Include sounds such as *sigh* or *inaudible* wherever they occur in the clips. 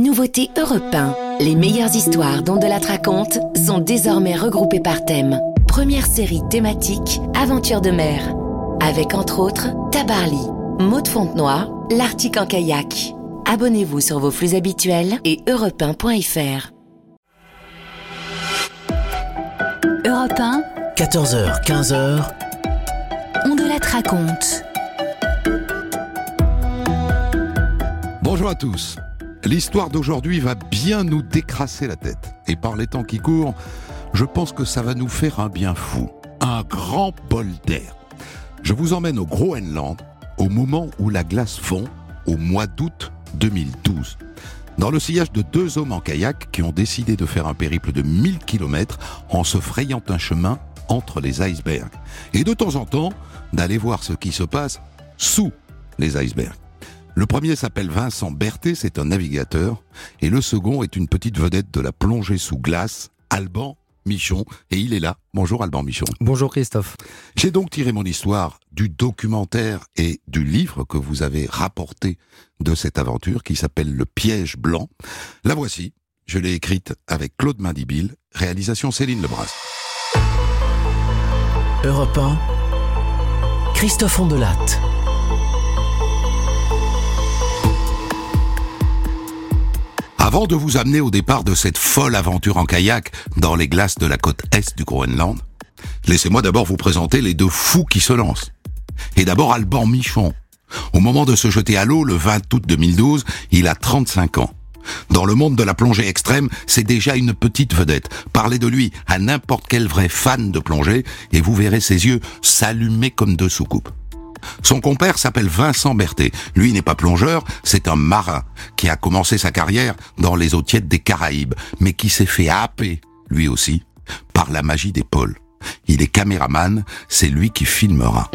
Nouveauté Europe 1. Les meilleures histoires dont de la raconte sont désormais regroupées par thème. Première série thématique Aventure de mer. Avec entre autres Tabarly, Maud Fontenoy, l'Arctique en kayak. Abonnez-vous sur vos flux habituels et europe1.fr. Europe 1, 14h, 15h, on de la raconte. Bonjour à tous. L'histoire d'aujourd'hui va bien nous décrasser la tête. Et par les temps qui courent, je pense que ça va nous faire un bien fou. Un grand bol d'air. Je vous emmène au Groenland au moment où la glace fond, au mois d'août 2012. Dans le sillage de deux hommes en kayak qui ont décidé de faire un périple de 1000 km en se frayant un chemin entre les icebergs. Et de temps en temps, d'aller voir ce qui se passe sous les icebergs. Le premier s'appelle Vincent Berthet, c'est un navigateur, et le second est une petite vedette de la plongée sous glace, Alban Michon, et il est là. Bonjour Alban Michon. Bonjour Christophe. J'ai donc tiré mon histoire du documentaire et du livre que vous avez rapporté de cette aventure qui s'appelle Le piège blanc. La voici, je l'ai écrite avec Claude Mandibil, réalisation Céline Lebras. Europe 1, Christophe Ondelatte. Avant de vous amener au départ de cette folle aventure en kayak dans les glaces de la côte est du Groenland, laissez-moi d'abord vous présenter les deux fous qui se lancent. Et d'abord Alban Michon. Au moment de se jeter à l'eau le 20 août 2012, il a 35 ans. Dans le monde de la plongée extrême, c'est déjà une petite vedette. Parlez de lui à n'importe quel vrai fan de plongée et vous verrez ses yeux s'allumer comme deux soucoupes. Son compère s'appelle Vincent Berthet. Lui n'est pas plongeur, c'est un marin qui a commencé sa carrière dans les eaux tièdes des Caraïbes, mais qui s'est fait happer, lui aussi, par la magie des pôles. Il est caméraman, c'est lui qui filmera.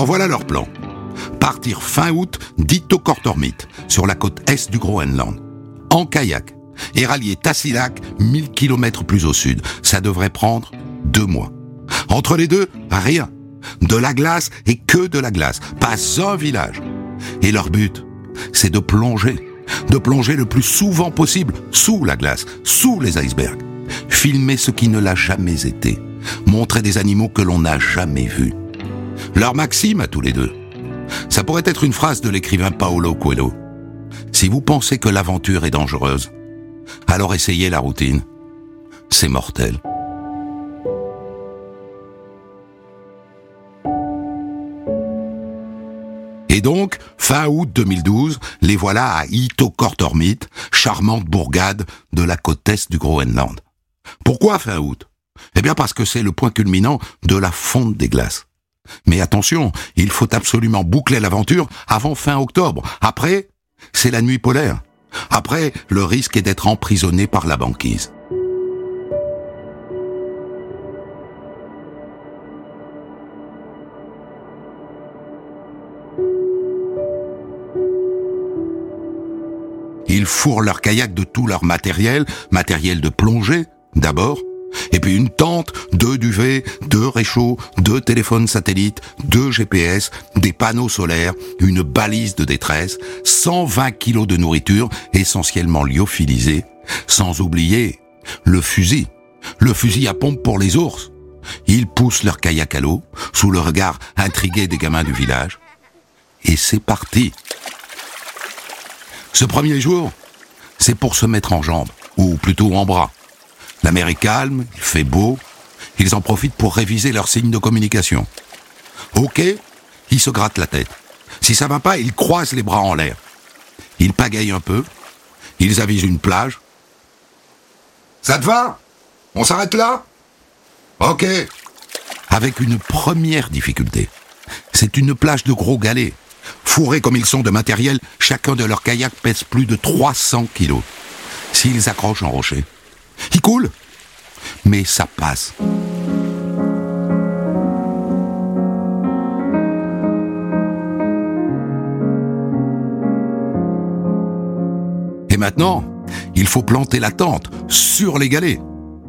Alors voilà leur plan. Partir fin août d'Itokortormit, sur la côte est du Groenland, en kayak, et rallier Tassilak 1000 km plus au sud. Ça devrait prendre deux mois. Entre les deux, rien. De la glace et que de la glace. Pas un village. Et leur but, c'est de plonger. De plonger le plus souvent possible sous la glace, sous les icebergs. Filmer ce qui ne l'a jamais été. Montrer des animaux que l'on n'a jamais vus. Leur maxime à tous les deux. Ça pourrait être une phrase de l'écrivain Paolo Coelho. Si vous pensez que l'aventure est dangereuse, alors essayez la routine. C'est mortel. Et donc, fin août 2012, les voilà à Itokortormit, charmante bourgade de la côte est du Groenland. Pourquoi fin août? Eh bien parce que c'est le point culminant de la fonte des glaces. Mais attention, il faut absolument boucler l'aventure avant fin octobre. Après, c'est la nuit polaire. Après, le risque est d'être emprisonné par la banquise. Ils fourrent leur kayak de tout leur matériel, matériel de plongée, d'abord, et puis une tente, deux duvets, deux réchauds, deux téléphones satellites, deux GPS, des panneaux solaires, une balise de détresse, 120 kilos de nourriture essentiellement lyophilisée, sans oublier le fusil. Le fusil à pompe pour les ours. Ils poussent leur kayak à l'eau, sous le regard intrigué des gamins du village. Et c'est parti. Ce premier jour, c'est pour se mettre en jambes, ou plutôt en bras. La mer est calme, il fait beau. Ils en profitent pour réviser leurs signes de communication. Ok, ils se grattent la tête. Si ça va pas, ils croisent les bras en l'air. Ils pagayent un peu. Ils avisent une plage. Ça te va? On s'arrête là? Ok. Avec une première difficulté. C'est une plage de gros galets. Fourrés comme ils sont de matériel, chacun de leurs kayaks pèse plus de 300 kilos. S'ils accrochent un rocher, il coule. Mais ça passe. Et maintenant, il faut planter la tente sur les galets.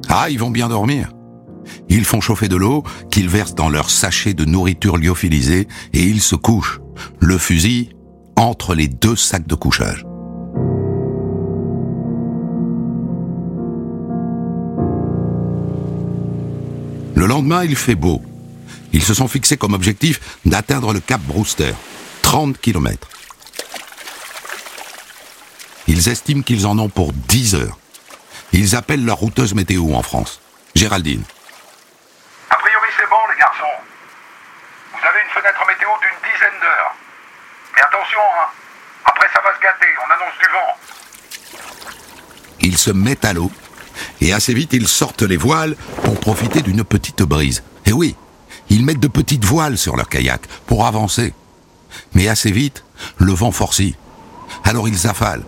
Ah, ils vont bien dormir. Ils font chauffer de l'eau qu'ils versent dans leur sachet de nourriture lyophilisée et ils se couchent, le fusil entre les deux sacs de couchage. Lendemain, il fait beau. Ils se sont fixés comme objectif d'atteindre le cap Brewster, 30 km. Ils estiment qu'ils en ont pour 10 heures. Ils appellent leur routeuse météo en France, Géraldine. A priori, c'est bon, les garçons. Vous avez une fenêtre météo d'une dizaine d'heures. Mais attention, hein. Après, ça va se gâter. On annonce du vent. Ils se mettent à l'eau et assez vite ils sortent les voiles pour profiter d'une petite brise. Et oui, ils mettent de petites voiles sur leur kayak pour avancer. Mais assez vite, le vent forcit. Alors ils affalent.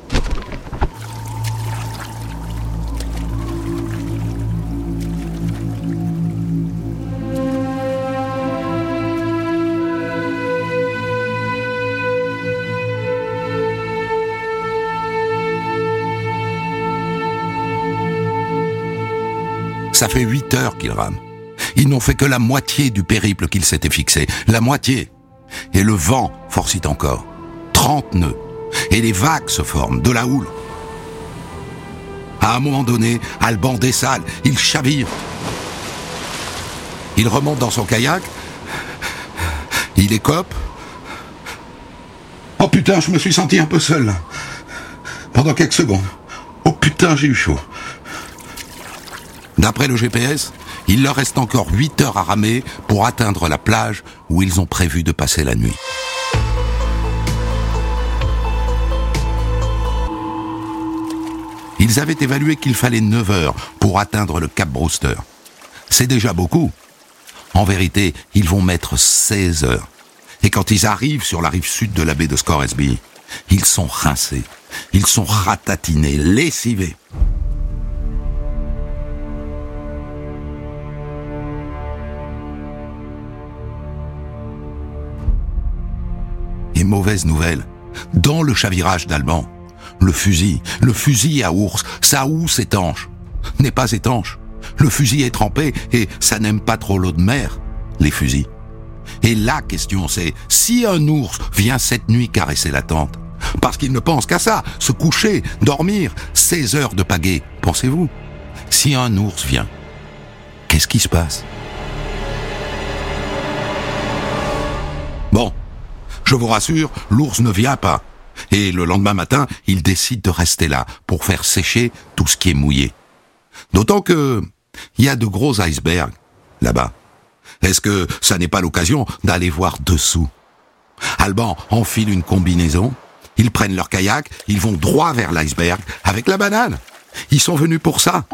Ça fait huit heures qu'ils rament. Ils n'ont fait que la moitié du périple qu'ils s'étaient fixé. La moitié. Et le vent forcit encore. Trente nœuds. Et les vagues se forment, de la houle. À un moment donné, Alban dessale, il chavire. Il remonte dans son kayak. Il écope. Oh putain, je me suis senti un peu seul. Pendant quelques secondes. Oh putain, j'ai eu chaud. D'après le GPS, il leur reste encore 8 heures à ramer pour atteindre la plage où ils ont prévu de passer la nuit. Ils avaient évalué qu'il fallait 9 heures pour atteindre le Cap Brewster. C'est déjà beaucoup. En vérité, ils vont mettre 16 heures. Et quand ils arrivent sur la rive sud de la baie de Scoresby, ils sont rincés, ils sont ratatinés, lessivés. Mauvaise nouvelle, dans le chavirage d'Alban, le fusil, le fusil à ours, sa housse étanche, n'est pas étanche. Le fusil est trempé et ça n'aime pas trop l'eau de mer, les fusils. Et la question c'est, si un ours vient cette nuit caresser la tente, parce qu'il ne pense qu'à ça, se coucher, dormir, 16 heures de pagaie, pensez-vous? Si un ours vient, qu'est-ce qui se passe? Bon, je vous rassure, l'ours ne vient pas. Et le lendemain matin, il décide de rester là pour faire sécher tout ce qui est mouillé. D'autant que il y a de gros icebergs là-bas. Est-ce que ça n'est pas l'occasion d'aller voir dessous? Alban enfile une combinaison, ils prennent leur kayak, ils vont droit vers l'iceberg avec la banane. Ils sont venus pour ça.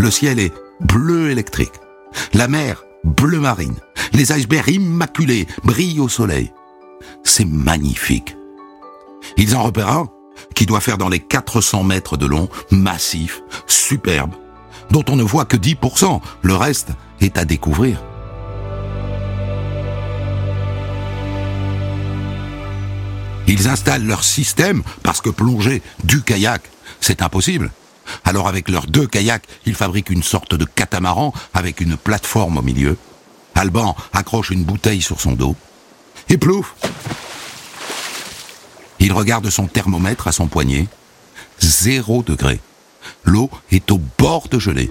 Le ciel est bleu électrique. La mer, bleu marine. Les icebergs immaculés brillent au soleil. C'est magnifique. Ils en repèrent un qui doit faire dans les 400 mètres de long, massif, superbe, dont on ne voit que 10%. Le reste est à découvrir. Ils installent leur système parce que plonger du kayak, c'est impossible. Alors avec leurs deux kayaks, ils fabriquent une sorte de catamaran avec une plateforme au milieu. Alban accroche une bouteille sur son dos. Et plouf Il regarde son thermomètre à son poignet. Zéro degré. L'eau est au bord de gelée.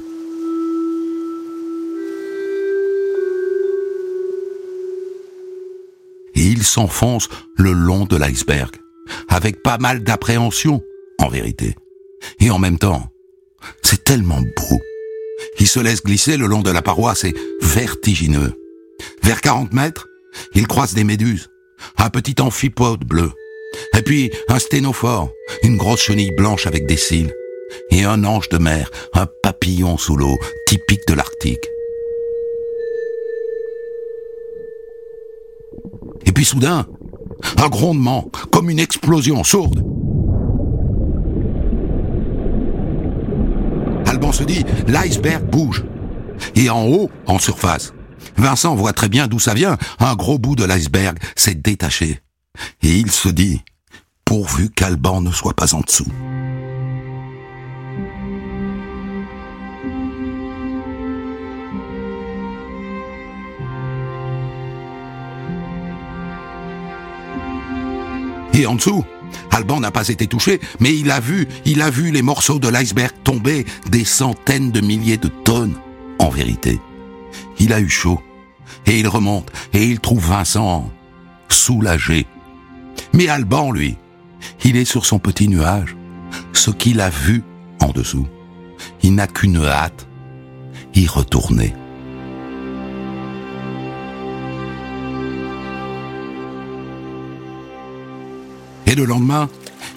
Et il s'enfonce le long de l'iceberg, avec pas mal d'appréhension, en vérité. Et en même temps, c'est tellement beau. Il se laisse glisser le long de la paroi, c'est vertigineux. Vers 40 mètres, il croise des méduses, un petit amphipode bleu, et puis un sténophore, une grosse chenille blanche avec des cils, et un ange de mer, un papillon sous l'eau, typique de l'Arctique. Et puis soudain, un grondement, comme une explosion sourde. Alban se l'iceberg bouge. Et en haut, en surface, Vincent voit très bien d'où ça vient. Un gros bout de l'iceberg s'est détaché. Et il se dit, pourvu qu'Alban ne soit pas en dessous. Et en dessous, Alban n'a pas été touché, mais il a vu, il a vu les morceaux de l'iceberg tomber, des centaines de milliers de tonnes, en vérité. Il a eu chaud, et il remonte, et il trouve Vincent soulagé. Mais Alban, lui, il est sur son petit nuage, ce qu'il a vu en dessous. Il n'a qu'une hâte, y retourner. Et le lendemain,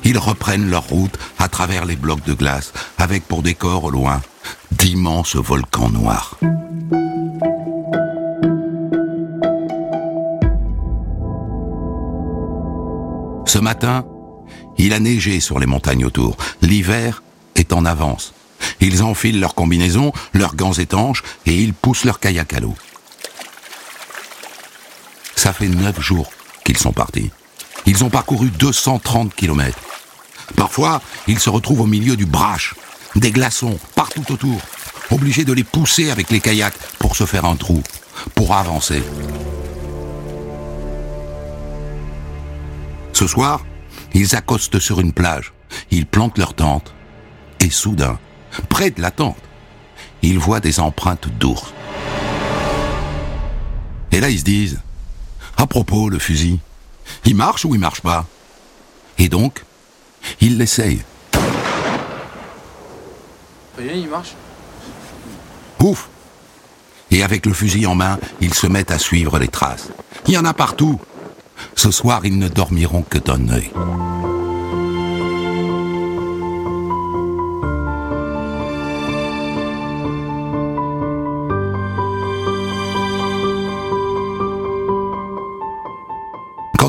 ils reprennent leur route à travers les blocs de glace, avec pour décor au loin d'immenses volcans noirs. Ce matin, il a neigé sur les montagnes autour. L'hiver est en avance. Ils enfilent leurs combinaisons, leurs gants étanches et ils poussent leur kayak à l'eau. Ça fait neuf jours qu'ils sont partis. Ils ont parcouru 230 kilomètres. Parfois, ils se retrouvent au milieu du brache, des glaçons partout autour, obligés de les pousser avec les kayaks pour se faire un trou, pour avancer. Ce soir, ils accostent sur une plage, ils plantent leur tente, et soudain, près de la tente, ils voient des empreintes d'ours. Et là, ils se disent, à propos, le fusil, il marche ou il marche pas Et donc, ils l'essayent. Voyez, il marche. Ouf Et avec le fusil en main, ils se mettent à suivre les traces. Il y en a partout. Ce soir, ils ne dormiront que d'un œil.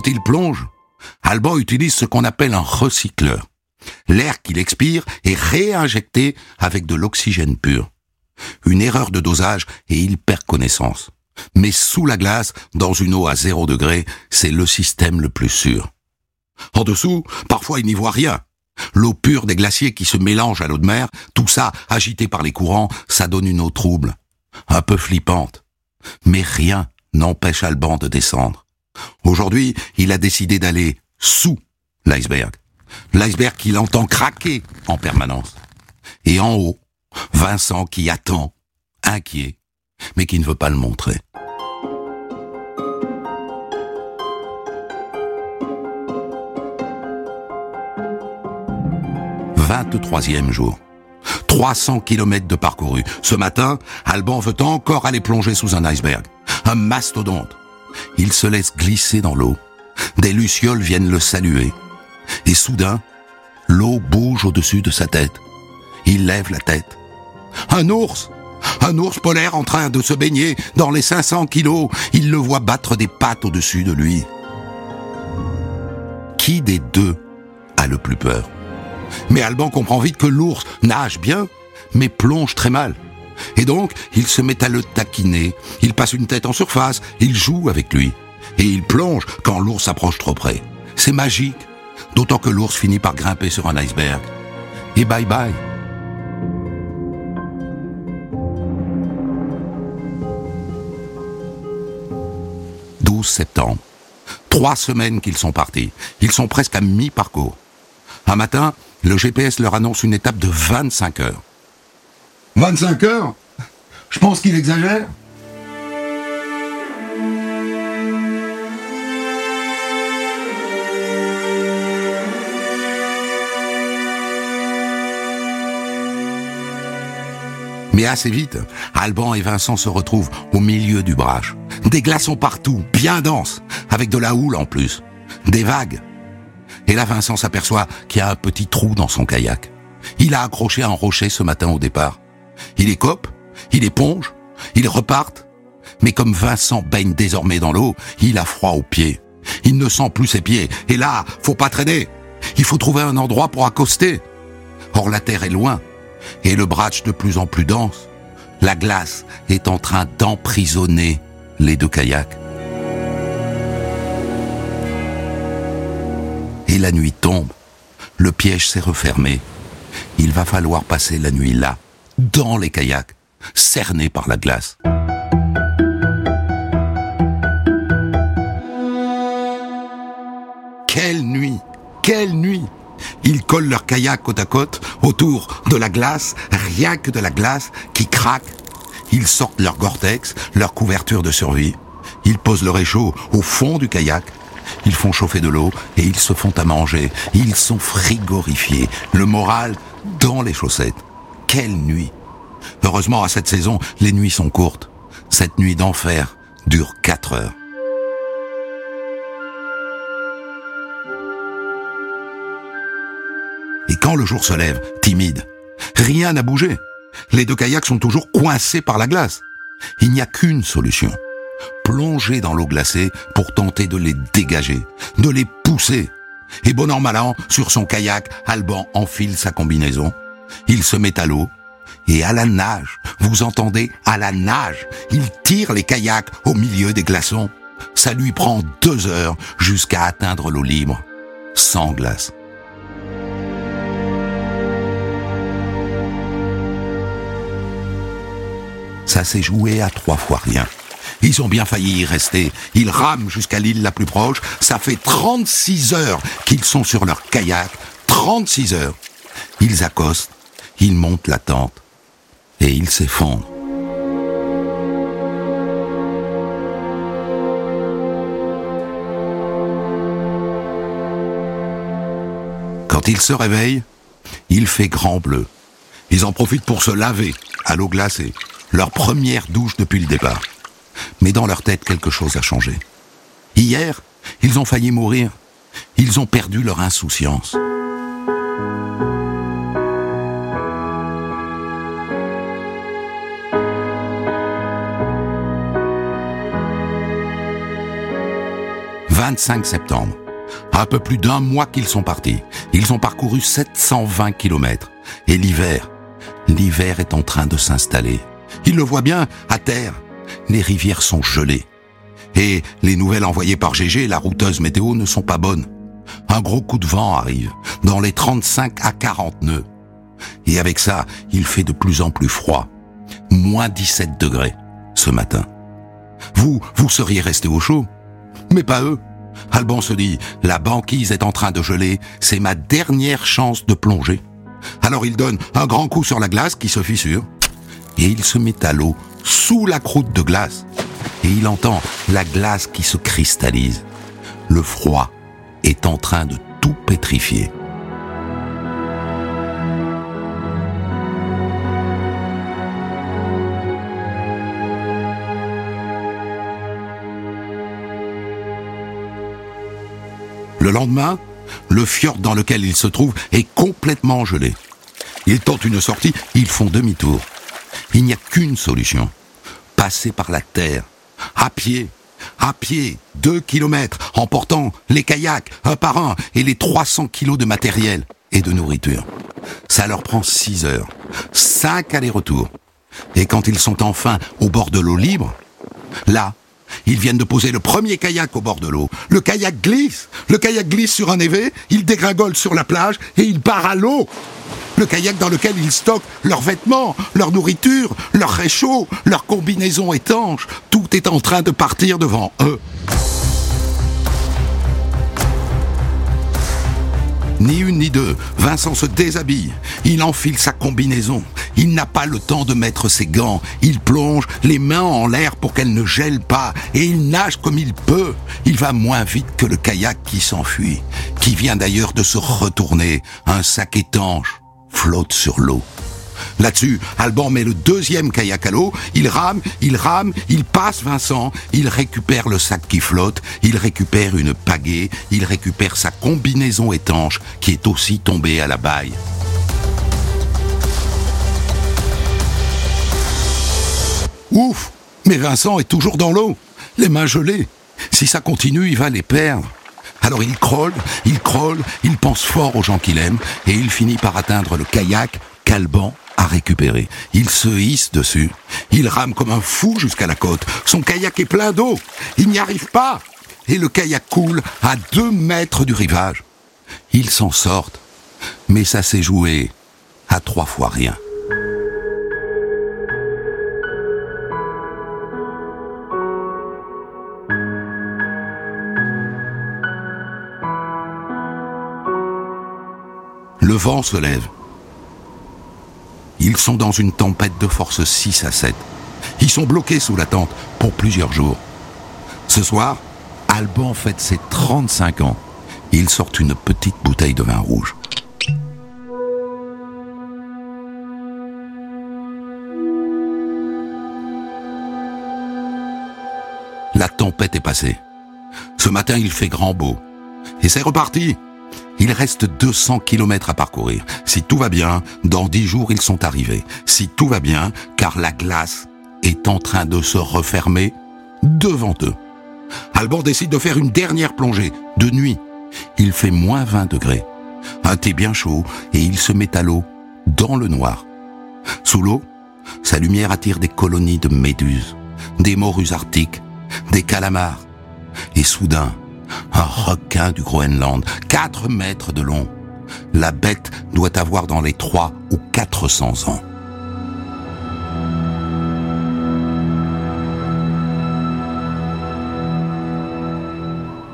Quand il plonge, Alban utilise ce qu'on appelle un recycleur. L'air qu'il expire est réinjecté avec de l'oxygène pur. Une erreur de dosage et il perd connaissance. Mais sous la glace, dans une eau à zéro degré, c'est le système le plus sûr. En dessous, parfois il n'y voit rien. L'eau pure des glaciers qui se mélange à l'eau de mer, tout ça agité par les courants, ça donne une eau trouble, un peu flippante. Mais rien n'empêche Alban de descendre. Aujourd'hui, il a décidé d'aller sous l'iceberg. L'iceberg qu'il entend craquer en permanence. Et en haut, Vincent qui attend, inquiet, mais qui ne veut pas le montrer. Vingt-troisième jour. 300 kilomètres de parcouru. Ce matin, Alban veut encore aller plonger sous un iceberg. Un mastodonte. Il se laisse glisser dans l'eau. Des lucioles viennent le saluer. Et soudain, l'eau bouge au-dessus de sa tête. Il lève la tête. Un ours Un ours polaire en train de se baigner dans les 500 kilos. Il le voit battre des pattes au-dessus de lui. Qui des deux a le plus peur? Mais Alban comprend vite que l'ours nage bien, mais plonge très mal. Et donc, il se met à le taquiner, il passe une tête en surface, il joue avec lui. Et il plonge quand l'ours approche trop près. C'est magique, d'autant que l'ours finit par grimper sur un iceberg. Et bye bye. « 12 septembre. Trois semaines qu'ils sont partis. Ils sont presque à mi-parcours. Un matin, le GPS leur annonce une étape de 25 heures. 25 heures Je pense qu'il exagère. Mais assez vite, Alban et Vincent se retrouvent au milieu du brache. Des glaçons partout, bien denses, avec de la houle en plus. Des vagues. Et là, Vincent s'aperçoit qu'il y a un petit trou dans son kayak. Il a accroché un rocher ce matin au départ. Il écope, il éponge, ils repartent. Mais comme Vincent baigne désormais dans l'eau, il a froid aux pieds. Il ne sent plus ses pieds. Et là, faut pas traîner. Il faut trouver un endroit pour accoster. Or, la terre est loin. Et le bratch de plus en plus dense. La glace est en train d'emprisonner les deux kayaks. Et la nuit tombe. Le piège s'est refermé. Il va falloir passer la nuit là, dans les kayaks, cernés par la glace. Quelle nuit Quelle nuit Ils collent leur kayak côte à côte autour de la glace, rien que de la glace qui craque. Ils sortent leur Gore-Tex, leur couverture de survie. Ils posent le réchaud au fond du kayak. Ils font chauffer de l'eau et ils se font à manger. Ils sont frigorifiés. Le moral dans les chaussettes. Quelle nuit Heureusement, à cette saison, les nuits sont courtes. Cette nuit d'enfer dure quatre heures. Et quand le jour se lève, timide, rien n'a bougé. Les deux kayaks sont toujours coincés par la glace. Il n'y a qu'une solution. Plonger dans l'eau glacée pour tenter de les dégager, de les pousser. Et bon an mal sur son kayak, Alban enfile sa combinaison. Il se met à l'eau. Et à la nage, vous entendez, à la nage, il tire les kayaks au milieu des glaçons. Ça lui prend deux heures jusqu'à atteindre l'eau libre, sans glace. Ça s'est joué à trois fois rien. Ils ont bien failli y rester. Ils rament jusqu'à l'île la plus proche. Ça fait 36 heures qu'ils sont sur leur kayak. 36 heures. Ils accostent, ils montent la tente et ils s'effondrent. Quand ils se réveillent, il fait grand bleu. Ils en profitent pour se laver à l'eau glacée, leur première douche depuis le départ. Mais dans leur tête, quelque chose a changé. Hier, ils ont failli mourir. Ils ont perdu leur insouciance. « 25 septembre. Un peu plus d'un mois qu'ils sont partis. Ils ont parcouru 720 kilomètres. Et l'hiver, l'hiver est en train de s'installer. Ils le voient bien, à terre. Les rivières sont gelées. Et les nouvelles envoyées par GG, la routeuse météo, ne sont pas bonnes. Un gros coup de vent arrive, dans les 35 à 40 nœuds. Et avec ça, il fait de plus en plus froid. Moins 17 degrés, ce matin. Vous, vous seriez resté au chaud. Mais pas eux. Alban se dit, la banquise est en train de geler, c'est ma dernière chance de plonger. Alors il donne un grand coup sur la glace qui se fissure, et il se met à l'eau sous la croûte de glace, et il entend la glace qui se cristallise. Le froid est en train de tout pétrifier. Le lendemain, le fjord dans lequel il se trouve est complètement gelé. Ils tentent une sortie, ils font demi-tour. Il n'y a qu'une solution. Passer par la terre, à pied, à pied, deux kilomètres, en portant les kayaks un par un et les 300 kilos de matériel et de nourriture. Ça leur prend six heures, cinq allers-retours. Et quand ils sont enfin au bord de l'eau libre, là, ils viennent de poser le premier kayak au bord de l'eau. Le kayak glisse. Le kayak glisse sur un évé, il dégringole sur la plage et il part à l'eau. Le kayak dans lequel ils stockent leurs vêtements, leur nourriture, leurs réchauds, leurs combinaisons étanches. Tout est en train de partir devant eux. Ni une ni deux, Vincent se déshabille. Il enfile sa combinaison. Il n'a pas le temps de mettre ses gants. Il plonge les mains en l'air pour qu'elles ne gèlent pas. Et il nage comme il peut. Il va moins vite que le kayak qui s'enfuit, qui vient d'ailleurs de se retourner. Un sac étanche flotte sur l'eau. Là-dessus, Alban met le deuxième kayak à l'eau, il rame, il rame, il passe Vincent, il récupère le sac qui flotte, il récupère une pagaie, il récupère sa combinaison étanche qui est aussi tombée à la baille. Ouf Mais Vincent est toujours dans l'eau, les mains gelées. Si ça continue, il va les perdre. Alors il crôle, il crôle, il pense fort aux gens qu'il aime, et il finit par atteindre le kayak qu'Alban à récupérer. Il se hisse dessus. Il rame comme un fou jusqu'à la côte. Son kayak est plein d'eau. Il n'y arrive pas. Et le kayak coule à deux mètres du rivage. Ils s'en sortent. Mais ça s'est joué à trois fois rien. Le vent se lève. Ils sont dans une tempête de force 6 à 7. Ils sont bloqués sous la tente pour plusieurs jours. Ce soir, Alban fête ses 35 ans. Ils sortent une petite bouteille de vin rouge. La tempête est passée. Ce matin, il fait grand beau. Et c'est reparti. Il reste 200 kilomètres à parcourir. Si tout va bien, dans 10 jours, ils sont arrivés. Si tout va bien, car la glace est en train de se refermer devant eux. Alban décide de faire une dernière plongée, de nuit. Il fait moins 20 degrés. Un thé bien chaud et il se met à l'eau, dans le noir. Sous l'eau, sa lumière attire des colonies de méduses, des morues arctiques, des calamars. Et soudain, un requin du Groenland, 4 mètres de long. La bête doit avoir dans les 3 ou 400 ans.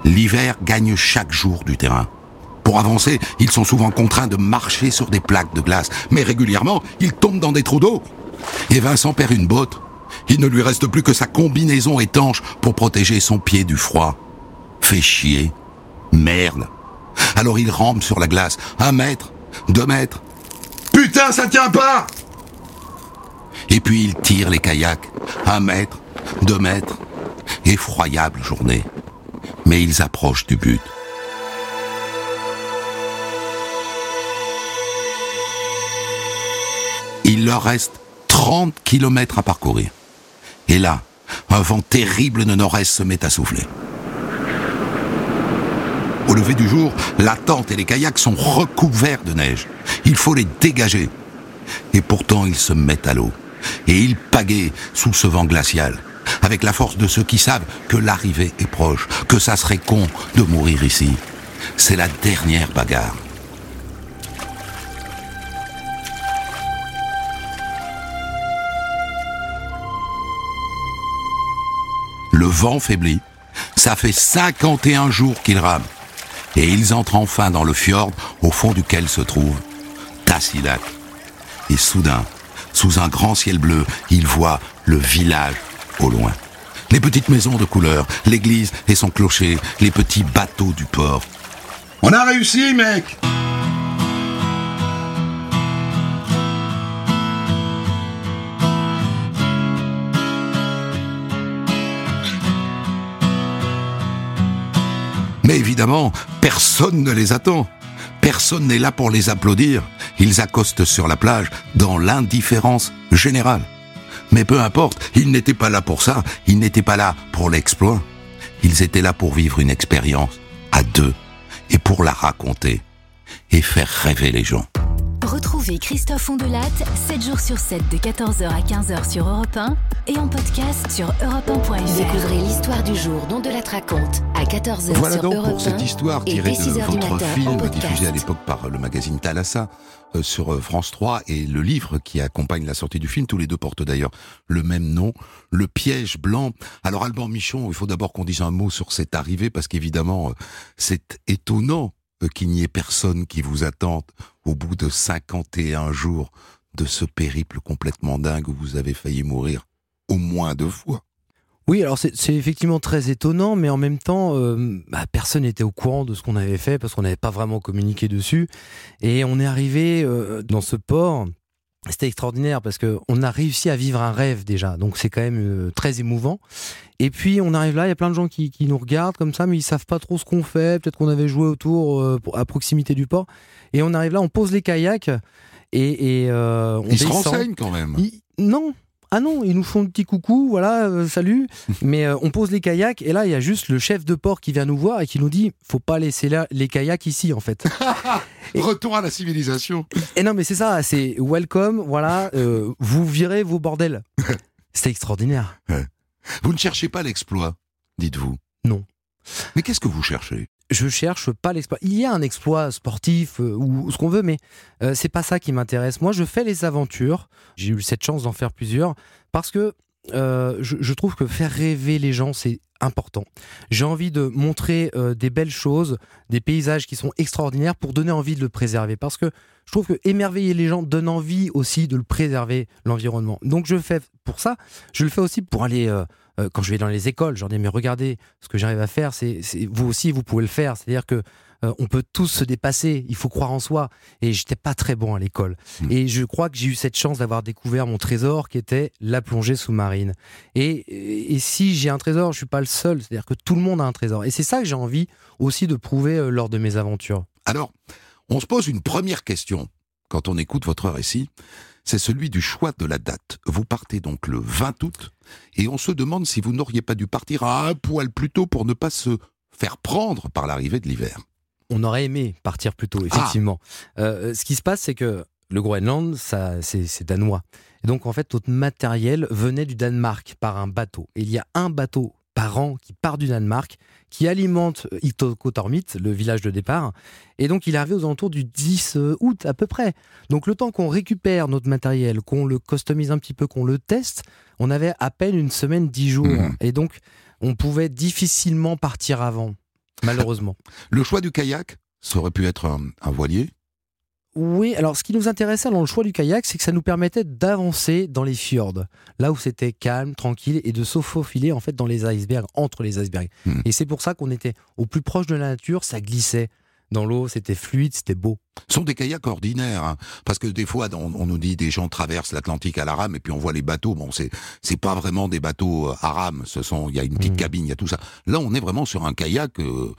L'hiver gagne chaque jour du terrain. Pour avancer, ils sont souvent contraints de marcher sur des plaques de glace, mais régulièrement, ils tombent dans des trous d'eau. Et Vincent perd une botte. Il ne lui reste plus que sa combinaison étanche pour protéger son pied du froid. Fait chier. Merde. Alors il rampe sur la glace. Un mètre. Deux mètres. Putain, ça tient pas Et puis il tire les kayaks. Un mètre. Deux mètres. Effroyable journée. Mais ils approchent du but. Il leur reste 30 kilomètres à parcourir. Et là, un vent terrible de nord-est se met à souffler. Au lever du jour, la tente et les kayaks sont recouverts de neige. Il faut les dégager. Et pourtant, ils se mettent à l'eau. Et ils pagaient sous ce vent glacial. Avec la force de ceux qui savent que l'arrivée est proche, que ça serait con de mourir ici. C'est la dernière bagarre. Le vent faiblit. Ça fait 51 jours qu'ils rament. Et ils entrent enfin dans le fjord au fond duquel se trouve Tassilak. Et soudain, sous un grand ciel bleu, ils voient le village au loin. Les petites maisons de couleur, l'église et son clocher, les petits bateaux du port. On a réussi, mec évidemment, personne ne les attend. Personne n'est là pour les applaudir. Ils accostent sur la plage dans l'indifférence générale. Mais peu importe, ils n'étaient pas là pour ça, ils n'étaétait pas là pour l'exploit. Ils étaient là pour vivre une expérience, à deux, et pour la raconter, et faire rêver les gens. Retrouvez Christophe Ondelat 7 jours sur 7 de 14h à 15h sur Europe 1 et en podcast sur europe1.fr. Découvrez l'histoire du jour dont Delat raconte à 14h Voilà sur donc Europe pour cette 1 histoire tirée dès 6 de votre film diffusé à l'époque par le magazine Thalassa euh, sur euh, France 3 et le livre qui accompagne la sortie du film. Tous les deux portent d'ailleurs le même nom, Le piège blanc. Alors Alban Michon, il faut d'abord qu'on dise un mot sur cette arrivée parce qu'évidemment euh, c'est étonnant qu'il n'y ait personne qui vous attende au bout de 51 jours de ce périple complètement dingue où vous avez failli mourir au moins deux fois. Oui, alors c'est c'est effectivement très étonnant, mais en même temps, euh, bah, personne n'était au courant de ce qu'on avait fait parce qu'on n'avait pas vraiment communiqué dessus. Et on est arrivé euh, dans ce port. C'était extraordinaire parce que on a réussi à vivre un rêve déjà, donc c'est quand même euh, très émouvant. Et puis on arrive là, il y a plein de gens qui, qui nous regardent comme ça, mais ils savent pas trop ce qu'on fait. Peut-être qu'on avait joué autour euh, à proximité du port. Et on arrive là, on pose les kayaks et, et euh, on Ils se descend. renseignent quand même. Non. Ah non, ils nous font un petit coucou, voilà, euh, salut. *laughs* Mais euh, on pose les kayaks et là, il y a juste le chef de port qui vient nous voir et qui nous dit faut pas laisser là les kayaks ici, en fait. *laughs* Et- Retour à la civilisation. et non, mais c'est ça, c'est welcome, voilà, euh, vous virez vos bordels. *laughs* C'était extraordinaire. Vous ne cherchez pas l'exploit, dites-vous. Non. Mais qu'est-ce que vous cherchez? Je cherche pas l'exploit. Il y a un exploit sportif euh, ou ce qu'on veut, mais euh, c'est pas ça qui m'intéresse. Moi, je fais les aventures. J'ai eu cette chance d'en faire plusieurs parce que euh, je, je trouve que faire rêver les gens, c'est important. J'ai envie de montrer des belles choses, des paysages qui sont extraordinaires pour donner envie de le préserver. Parce que je trouve que émerveiller les gens donne envie aussi de le préserver, l'environnement. Donc je fais pour ça. Je le fais aussi pour aller euh, quand je vais dans les écoles, je leur dis mais regardez ce que j'arrive à faire, c'est vous aussi vous pouvez le faire. C'est-à-dire que euh, on peut tous se dépasser. Il faut croire en soi. Et j'étais pas très bon à l'école. Mm. Et je crois que j'ai eu cette chance d'avoir découvert mon trésor qui était la plongée sous-marine. Et, et si j'ai un trésor, je suis pas le seul. C'est-à-dire que tout le monde a un trésor. Et c'est ça que j'ai envie aussi de prouver euh, lors de mes aventures. Alors, on se pose une première question quand on écoute votre récit. C'est celui du choix de la date. Vous partez donc le 20 août et on se demande si vous n'auriez pas dû partir un poil plus tôt pour ne pas se faire prendre par l'arrivée de l'hiver. On aurait aimé partir plus tôt, effectivement. Euh, ce qui se passe, c'est que le Groenland, ça, c'est c'est danois. Et donc, en fait, notre matériel venait du Danemark par un bateau. Et il y a un bateau par an qui part du Danemark, qui alimente Itokotormit, le village de départ. Et donc, il est arrivé aux alentours du 10 août, à peu près. Donc, le temps qu'on récupère notre matériel, qu'on le customise un petit peu, qu'on le teste, on avait à peine une semaine, dix jours. Mhm. Et donc, on pouvait difficilement partir avant, malheureusement. Le choix du kayak, ça aurait pu être un, un voilier. Oui, alors ce qui nous intéressait dans le choix du kayak, c'est que ça nous permettait d'avancer dans les fjords, là où c'était calme, tranquille, et de se faufiler en fait dans les icebergs, entre les icebergs. Hmm. Et c'est pour ça qu'on était au plus proche de la nature, ça glissait dans l'eau, c'était fluide, c'était beau. Ce sont des kayaks ordinaires, hein. parce que des fois on, on nous dit des gens traversent l'Atlantique à la rame et puis on voit les bateaux. Bon, c'est c'est pas vraiment des bateaux euh, à rame. Ce sont il y a une petite Mhm. cabine, il y a tout ça. Là, on est vraiment sur un kayak euh,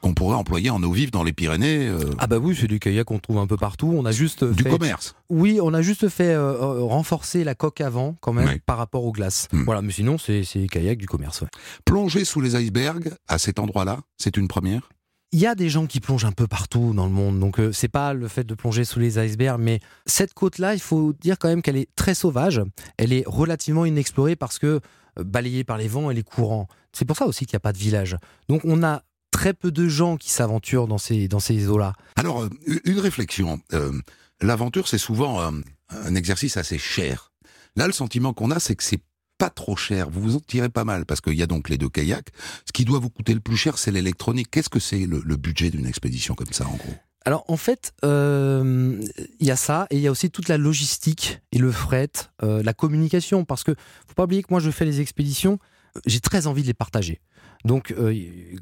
qu'on pourrait employer en eau vive dans les Pyrénées, euh, Ah bah oui, c'est du kayak qu'on trouve un peu partout. On a juste du fait... commerce. Oui, on a juste fait euh, euh, renforcer la coque avant quand même Oui. par rapport aux glaces. Hmm. Voilà, mais sinon c'est kayak du commerce. ouais. Plonger sous les icebergs à cet endroit-là, c'est une première? Il y a des gens qui plongent un peu partout dans le monde, donc euh, c'est pas le fait de plonger sous les icebergs, mais cette côte-là, il faut dire quand même qu'elle est très sauvage. Elle est relativement inexplorée parce que balayée par les vents et les courants. C'est pour ça aussi qu'il n'y a pas de village. Donc on a très peu de gens qui s'aventurent dans ces dans ces eaux-là. Alors, euh, une réflexion. Euh, L'aventure, c'est souvent euh, un exercice assez cher. Là, le sentiment qu'on a, c'est que c'est pas trop cher. Vous vous en tirez pas mal parce qu'il y a donc les deux kayaks. Ce qui doit vous coûter le plus cher, c'est l'électronique. Qu'est-ce que c'est le, le budget d'une expédition comme ça, en gros? Alors en fait, euh, il y a ça et il y a aussi toute la logistique et le fret, euh, la communication, parce que faut pas oublier que moi je fais les expéditions, j'ai très envie de les partager. Donc euh,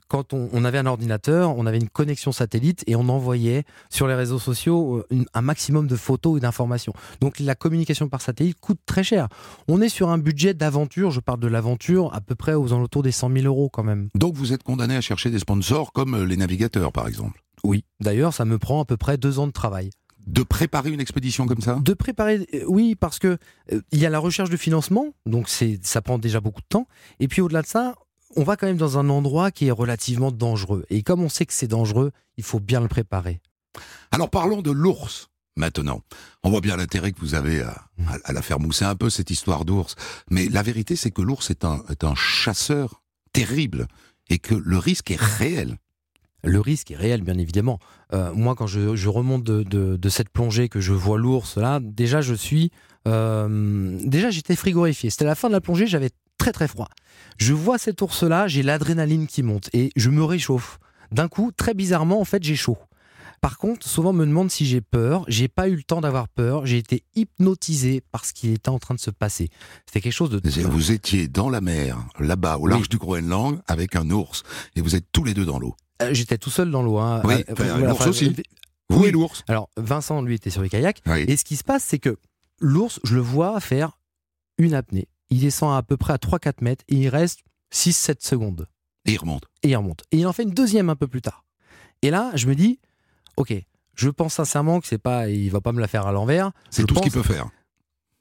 quand on, on avait un ordinateur, on avait une connexion satellite et on envoyait sur les réseaux sociaux euh, une- un maximum de photos et d'informations. Donc la communication par satellite coûte très cher. On est sur un budget d'aventure, je parle de l'aventure, à peu près aux alentours des 100 000 euros quand même. Donc, vous êtes condamné à chercher des sponsors comme euh, les navigateurs, par exemple. Oui. D'ailleurs, ça me prend à peu près deux ans de travail. De préparer une expédition comme ça? De préparer, euh, oui, parce que euh, il y a la recherche de financement, donc c'est, ça prend déjà beaucoup de temps. Et puis au-delà de ça, on va quand même dans un endroit qui est relativement dangereux. Et comme on sait que c'est dangereux, il faut bien le préparer. Alors, parlons de l'ours. Maintenant, on voit bien l'intérêt que vous avez à, à- à la faire mousser un peu cette histoire d'ours. Mais la vérité, c'est que l'ours est un, est un chasseur terrible et que le risque est réel. Le risque est réel, bien évidemment. Euh, moi, quand je, je remonte de, de- de cette plongée, que je vois l'ours là, déjà je suis, euh, déjà j'étais frigorifié. C'était la fin de la plongée, j'avais très très froid. Je vois cet ours là, j'ai l'adrénaline qui monte et je me réchauffe. D'un coup, très bizarrement, en fait, j'ai chaud. Par contre, souvent on me demande si j'ai peur. J'ai pas eu le temps d'avoir peur. J'ai été hypnotisé par ce qui était en train de se passer. C'était quelque chose de. Vous étiez dans la mer, là-bas, au large du Groenland, avec un ours, et vous êtes tous les deux dans l'eau. Euh, J'étais tout seul dans l'eau. hein. Oui, Euh, enfin, l'ours enfin, aussi. euh, Vous Oui. et l'ours Alors, Vincent, lui, était sur les kayaks. Oui. Et ce qui se passe, c'est que l'ours, je le vois faire une apnée. Il descend à peu près à 3-4 mètres et il reste 6-7 secondes. Et il remonte. Et il remonte. Et il en fait une deuxième un peu plus tard. Et là, je me dis, ok, je pense sincèrement que c'est pas, il va pas me la faire à l'envers. C'est tout ce qu'il peut faire.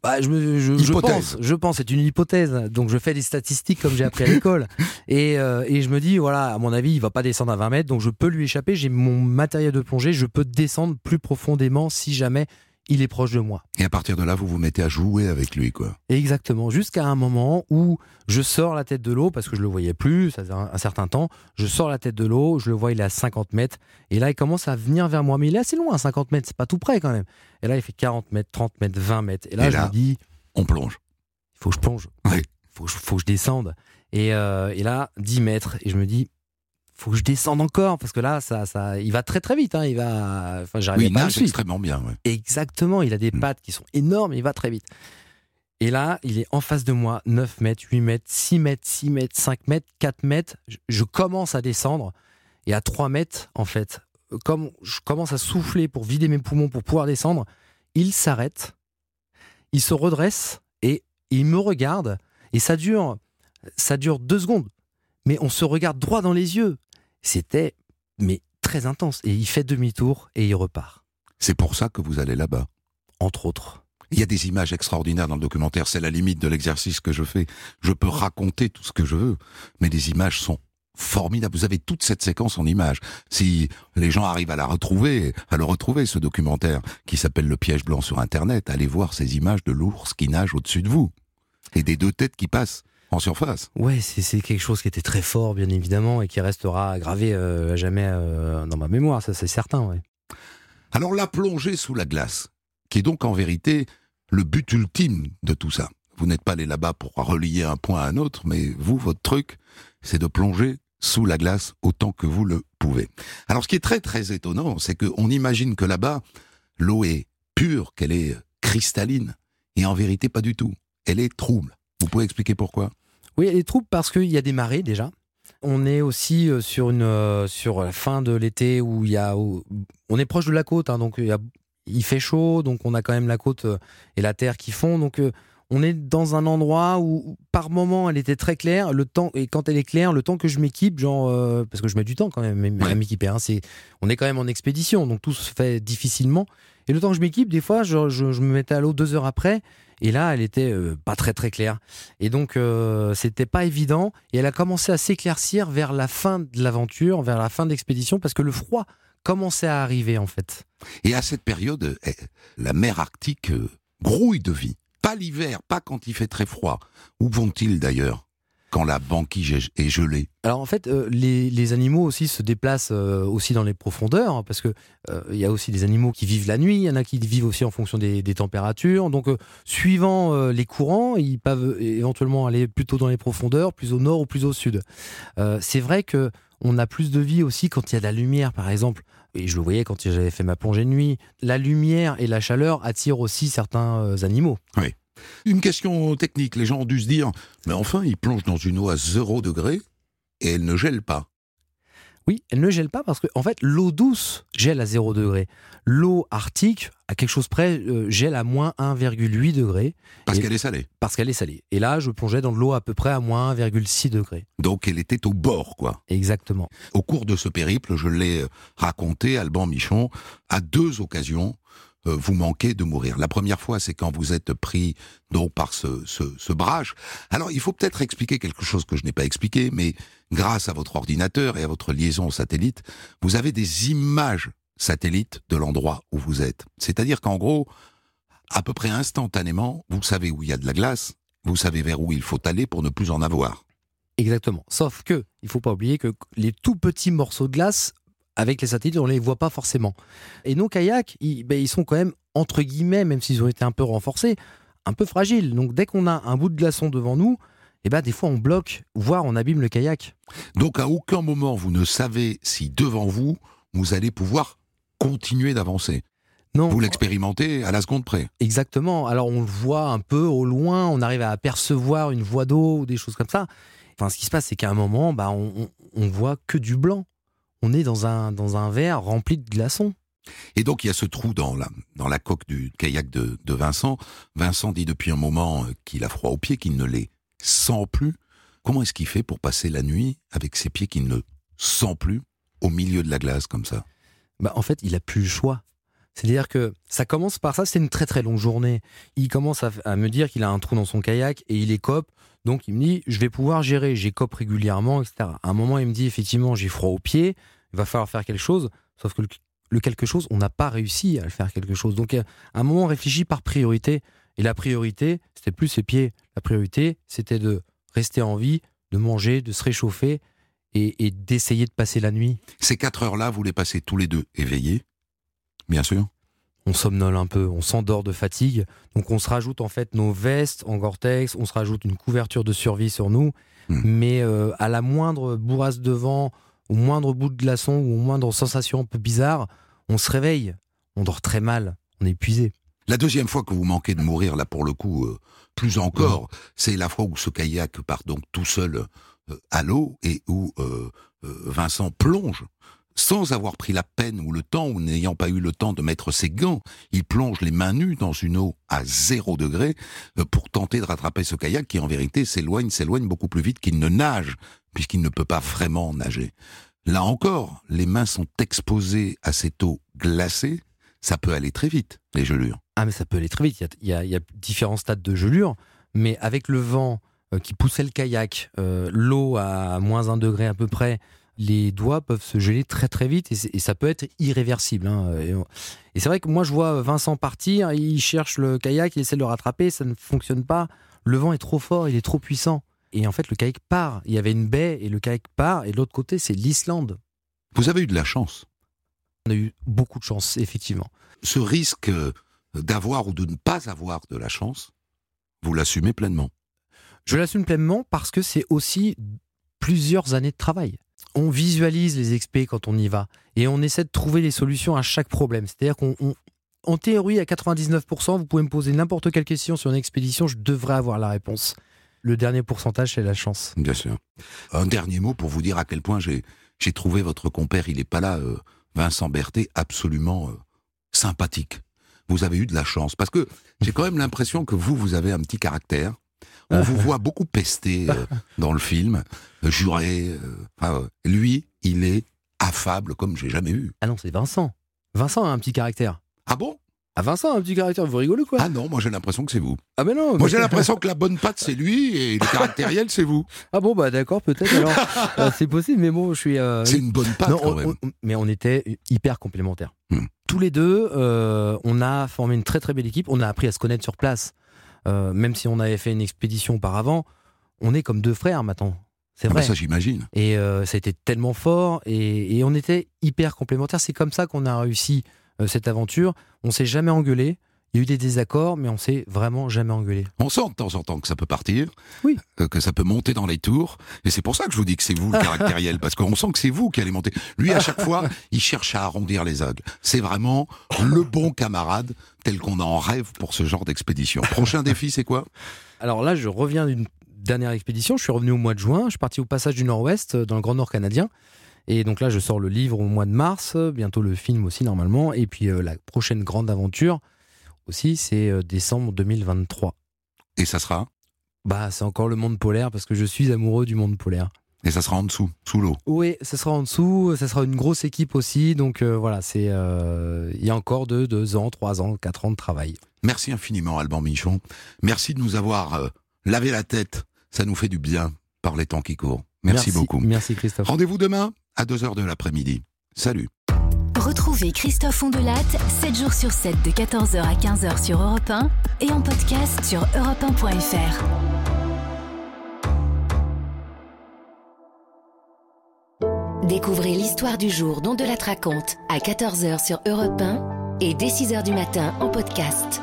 Bah, je, me- je, je Hypothèse. pense, je pense, c'est une hypothèse. Donc je fais des statistiques comme j'ai appris à l'école. *laughs* Et, euh, et je me dis, voilà, à mon avis, il va pas descendre à 20 mètres, donc je peux lui échapper. J'ai mon matériel de plongée, je peux descendre plus profondément si jamais il est proche de moi. Et à partir de là, vous vous mettez à jouer avec lui, quoi. Exactement, jusqu'à un moment où je sors la tête de l'eau, parce que je le voyais plus, ça faisait un, un certain temps, je sors la tête de l'eau, je le vois, il est à 50 mètres, et là il commence à venir vers moi, mais il est assez loin, 50 mètres, c'est pas tout près quand même. Et là il fait 40 mètres, 30 mètres, 20 mètres, et là Et je là- me dis, On plonge. il faut que je plonge, Oui. faut, que je- faut que je descende. Et, euh, et là, 10 mètres, et je me dis, faut que je descende encore, parce que là, ça, ça, il va très très vite, hein, il va, enfin Oui, il nage extrêmement bien. ouais. Exactement, il a des Mm. pattes qui sont énormes, il va très vite. Et là, il est en face de moi, 9 mètres, 8 mètres, 6 mètres, 6 mètres, 5 mètres, 4 mètres. Je, je commence à descendre. Et à 3 mètres, en fait, comme je commence à souffler pour vider mes poumons pour pouvoir descendre, il s'arrête, il se redresse et il me regarde. Et ça dure, ça dure deux secondes. Mais on se regarde droit dans les yeux. C'était, mais très intense. Et il fait demi-tour et il repart C'est pour ça que vous allez là-bas. entre autres. Il y a des images extraordinaires dans le documentaire. C'est la limite de l'exercice que je fais. Je peux raconter tout ce que je veux, mais les images sont formidables. Vous avez toute cette séquence en images. Si les gens arrivent à la retrouver, à le retrouver, ce documentaire qui s'appelle Le piège blanc sur Internet, allez voir ces images de l'ours qui nage au-dessus de vous et des deux têtes qui passent en surface. Ouais, c'est quelque chose qui était très fort, bien évidemment, et qui restera gravé euh, à jamais euh, dans ma mémoire, ça c'est certain. Ouais. Alors la plongée sous la glace, qui est donc en vérité le but ultime de tout ça. Vous n'êtes pas allé là-bas pour relier un point à un autre, mais vous, votre truc, c'est de plonger sous la glace autant que vous le pouvez. Alors ce qui est très très étonnant, c'est qu'on imagine que là-bas, l'eau est pure, qu'elle est cristalline, et en vérité pas du tout. Elle est trouble. Vous pouvez expliquer pourquoi? Oui, les troupes parce qu'il y a des marées déjà. On est aussi euh, sur une euh, sur la fin de l'été où il y a on est proche de la côte, hein, donc il, y a- il fait chaud, donc on a quand même la côte euh, et la terre qui font, donc on est dans un endroit où par moment elle était très claire, le temps et quand elle est claire, le temps que je m'équipe, genre euh, parce que je mets du temps quand même à m'équiper, hein, c'est on est quand même en expédition, donc tout se fait difficilement. Et le temps que je m'équipe, des fois, je, je- je me mettais à l'eau deux heures après, et là, elle était euh, pas très très claire. Et donc, euh, c'était pas évident. Et elle a commencé à s'éclaircir vers la fin de l'aventure, vers la fin de l'expédition, parce que le froid commençait à arriver, en fait. Et à cette période, eh, la mer Arctique euh, grouille de vie. Pas l'hiver, pas quand il fait très froid. Où vont-ils d'ailleurs? Quand la banquise est- gelée Alors, en fait, euh, les, les animaux aussi se déplacent euh, aussi dans les profondeurs, hein, parce que euh, il y a aussi des animaux qui vivent la nuit, il y en a qui vivent aussi en fonction des, des températures. Donc, suivant les courants, ils peuvent éventuellement aller plutôt dans les profondeurs, plus au nord ou plus au sud. C'est vrai que on a plus de vie aussi quand il y a de la lumière, par exemple. Et je le voyais quand j'avais fait ma plongée de nuit. La lumière et la chaleur attirent aussi certains animaux. Une question technique, les gens ont dû se dire, mais enfin, ils plongent dans une eau à 0 degré et elle ne gèle pas. Oui, elle ne gèle pas parce que, en fait, l'eau douce gèle à 0 degré. L'eau arctique, à quelque chose près, euh, gèle à moins 1,8 degré Parce qu'elle est salée. parce qu'elle est salée. Et là, je plongeais dans de l'eau à peu près à moins 1,6 degré. Donc elle était au bord, quoi. Exactement. Au cours de ce périple, je l'ai raconté, Alban Michon, à deux occasions, euh, vous manquez de mourir. La première fois, c'est quand vous êtes pris donc par ce, ce, ce brage. Alors, il faut peut-être expliquer quelque chose que je n'ai pas expliqué, mais grâce à votre ordinateur et à votre liaison satellite, vous avez des images satellites de l'endroit où vous êtes. C'est-à-dire qu'en gros, à peu près instantanément, vous savez où il y a de la glace, vous savez vers où il faut aller pour ne plus en avoir. Exactement. Sauf que, il faut pas oublier que les tout petits morceaux de glace, avec les satellites, on les voit pas forcément. Et nos kayaks, ils, ben, ils sont quand même, entre guillemets, même s'ils ont été un peu renforcés, un peu fragiles. Donc dès qu'on a un bout de glaçon devant nous, eh ben, des fois on bloque, voire on abîme le kayak. Donc à aucun moment vous ne savez si devant vous, vous allez pouvoir continuer d'avancer. Non, Vous l'expérimentez à la seconde près. exactement. Alors on le voit un peu au loin, on arrive à apercevoir une voie d'eau ou des choses comme ça. Enfin, ce qui se passe, c'est qu'à un moment, bah, on, on, on voit que du blanc. On est dans un, dans un verre rempli de glaçons. Et donc il y a ce trou dans la, dans la coque du kayak de, de Vincent. Vincent dit depuis un moment euh, qu'il a froid aux pieds, qu'il ne les sent plus. Comment est-ce qu'il fait pour passer la nuit avec ses pieds qu'il ne sent plus au milieu de la glace comme ça? Bah, en fait, il a plus le choix. C'est-à-dire que ça commence par ça, c'est une très très longue journée. Il commence à, à me dire qu'il a un trou dans son kayak et il écope. Donc il me dit, je vais pouvoir gérer, j'écope régulièrement, etc. À un moment, il me dit, effectivement, j'ai froid aux pieds, il va falloir faire quelque chose. Sauf que le, quelque chose, on n'a pas réussi à le faire quelque chose. Donc à un moment, on réfléchit par priorité. Et la priorité, c'était plus ses pieds. La priorité, c'était de rester en vie, de manger, de se réchauffer et, et d'essayer de passer la nuit. Ces quatre heures-là, vous les passez tous les deux éveillés Bien sûr. On somnole un peu, on s'endort de fatigue. Donc on se rajoute en fait nos vestes en Gore-Tex, on se rajoute une couverture de survie sur nous. Hmm. Mais euh, à la moindre bourrasse de vent, au moindre bout de glaçon ou au moindre sensation un peu bizarre, on se réveille. On dort très mal, on est épuisé. La deuxième fois que vous manquez de mourir, là pour le coup, euh, plus encore, c'est la fois où ce kayak part donc tout seul euh, à l'eau et où Vincent plonge sans avoir pris la peine ou le temps ou n'ayant pas eu le temps de mettre ses gants. Il plonge les mains nues dans une eau à zéro degré euh, pour tenter de rattraper ce kayak qui en vérité s'éloigne, s'éloigne beaucoup plus vite qu'il ne nage puisqu'il ne peut pas vraiment nager. Là encore, les mains sont exposées à cette eau glacée. Ça peut aller très vite, les gelures. Ah mais ça peut aller très vite, il y a, différents stades de gelure, mais avec le vent euh, qui poussait le kayak, euh, l'eau à moins un degré à peu près, les doigts peuvent se geler très très vite et, ça peut être irréversible. hein. Et, et c'est vrai que moi je vois Vincent partir, il cherche le kayak, il essaie de le rattraper, ça ne fonctionne pas, le vent est trop fort, il est trop puissant. Et en fait le kayak part, il y avait une baie et le kayak part, et de l'autre côté c'est l'Islande. Vous avez eu de la chance. On a eu beaucoup de chance, effectivement. Ce risque euh, d'avoir ou de ne pas avoir de la chance, vous l'assumez pleinement. Je l'assume pleinement parce que c'est aussi plusieurs années de travail. On visualise les expés quand on y va et on essaie de trouver des solutions à chaque problème. C'est-à-dire qu'on, on- en théorie, à 99%, vous pouvez me poser n'importe quelle question sur une expédition, je devrais avoir la réponse. Le dernier pourcentage, c'est la chance. Bien sûr. Un dernier mot pour vous dire à quel point j'ai trouvé votre compère, il est pas là, euh, Vincent Berthet, absolument euh, sympathique. Vous avez eu de la chance parce que j'ai quand même l'impression que vous, vous avez un petit caractère. On vous voit beaucoup pester euh, dans le film, euh, jurer. euh, enfin, lui, il est affable comme j'ai jamais eu. Ah non, c'est Vincent. Vincent a un petit caractère. Ah bon? Ah, Vincent a un petit caractère, vous rigolez quoi? Ah non, moi j'ai l'impression que c'est vous. Ah, mais non Moi j'ai l'impression que la bonne patte c'est lui et le caractériel c'est vous. *laughs* Ah bon, bah d'accord, peut-être alors. *laughs* Euh, c'est possible, mais bon, je suis. euh, C'est une bonne patte Non, quand on- même. on- mais on était hyper complémentaires. Hmm. Tous les deux, euh, on a formé une très très belle équipe. On a appris à se connaître sur place. Euh, même si on avait fait une expédition auparavant, on est comme deux frères maintenant. C'est Ah bah vrai. ça j'imagine. et euh, ça a été tellement fort et, et on était hyper complémentaires. C'est comme ça qu'on a réussi euh, cette aventure. On s'est jamais engueulé. Il y a eu des désaccords, mais on s'est vraiment jamais engueulé. On sent de temps en temps que ça peut partir, Oui. euh, que ça peut monter dans les tours, et c'est pour ça que je vous dis que c'est vous le caractériel, *laughs* parce qu'on sent que c'est vous qui allez monter. Lui, à chaque fois, il cherche à arrondir les angles. C'est vraiment le bon camarade tel qu'on en rêve pour ce genre d'expédition. Prochain *laughs* défi, c'est quoi? Alors là, je reviens d'une dernière expédition. Je suis revenu au mois de juin. Je suis parti au passage du Nord-Ouest, euh, dans le Grand Nord canadien. Et donc là, je sors le livre au mois de mars, euh, bientôt le film aussi normalement. Et puis euh, la prochaine grande aventure aussi, c'est euh, décembre 2023. Et ça sera? Bah, c'est encore le monde polaire parce que je suis amoureux du monde polaire. Et ça sera en dessous, sous l'eau? Oui, ça sera en dessous. Ça sera une grosse équipe aussi. Donc euh, voilà, c'est euh, il y a encore de deux ans, trois ans, quatre ans de travail. Merci infiniment, Alban Michon. Merci de nous avoir euh, lavé la tête. Ça nous fait du bien par les temps qui courent. Merci, beaucoup. Merci Christophe. Rendez-vous demain à 2h de l'après-midi. Salut. Retrouvez Christophe Ondelat 7 jours sur 7 de 14h à 15h sur Europe 1 et en podcast sur europe1.fr. Découvrez l'histoire du jour dont de raconte à 14h sur Europe 1 et dès 6h du matin en podcast.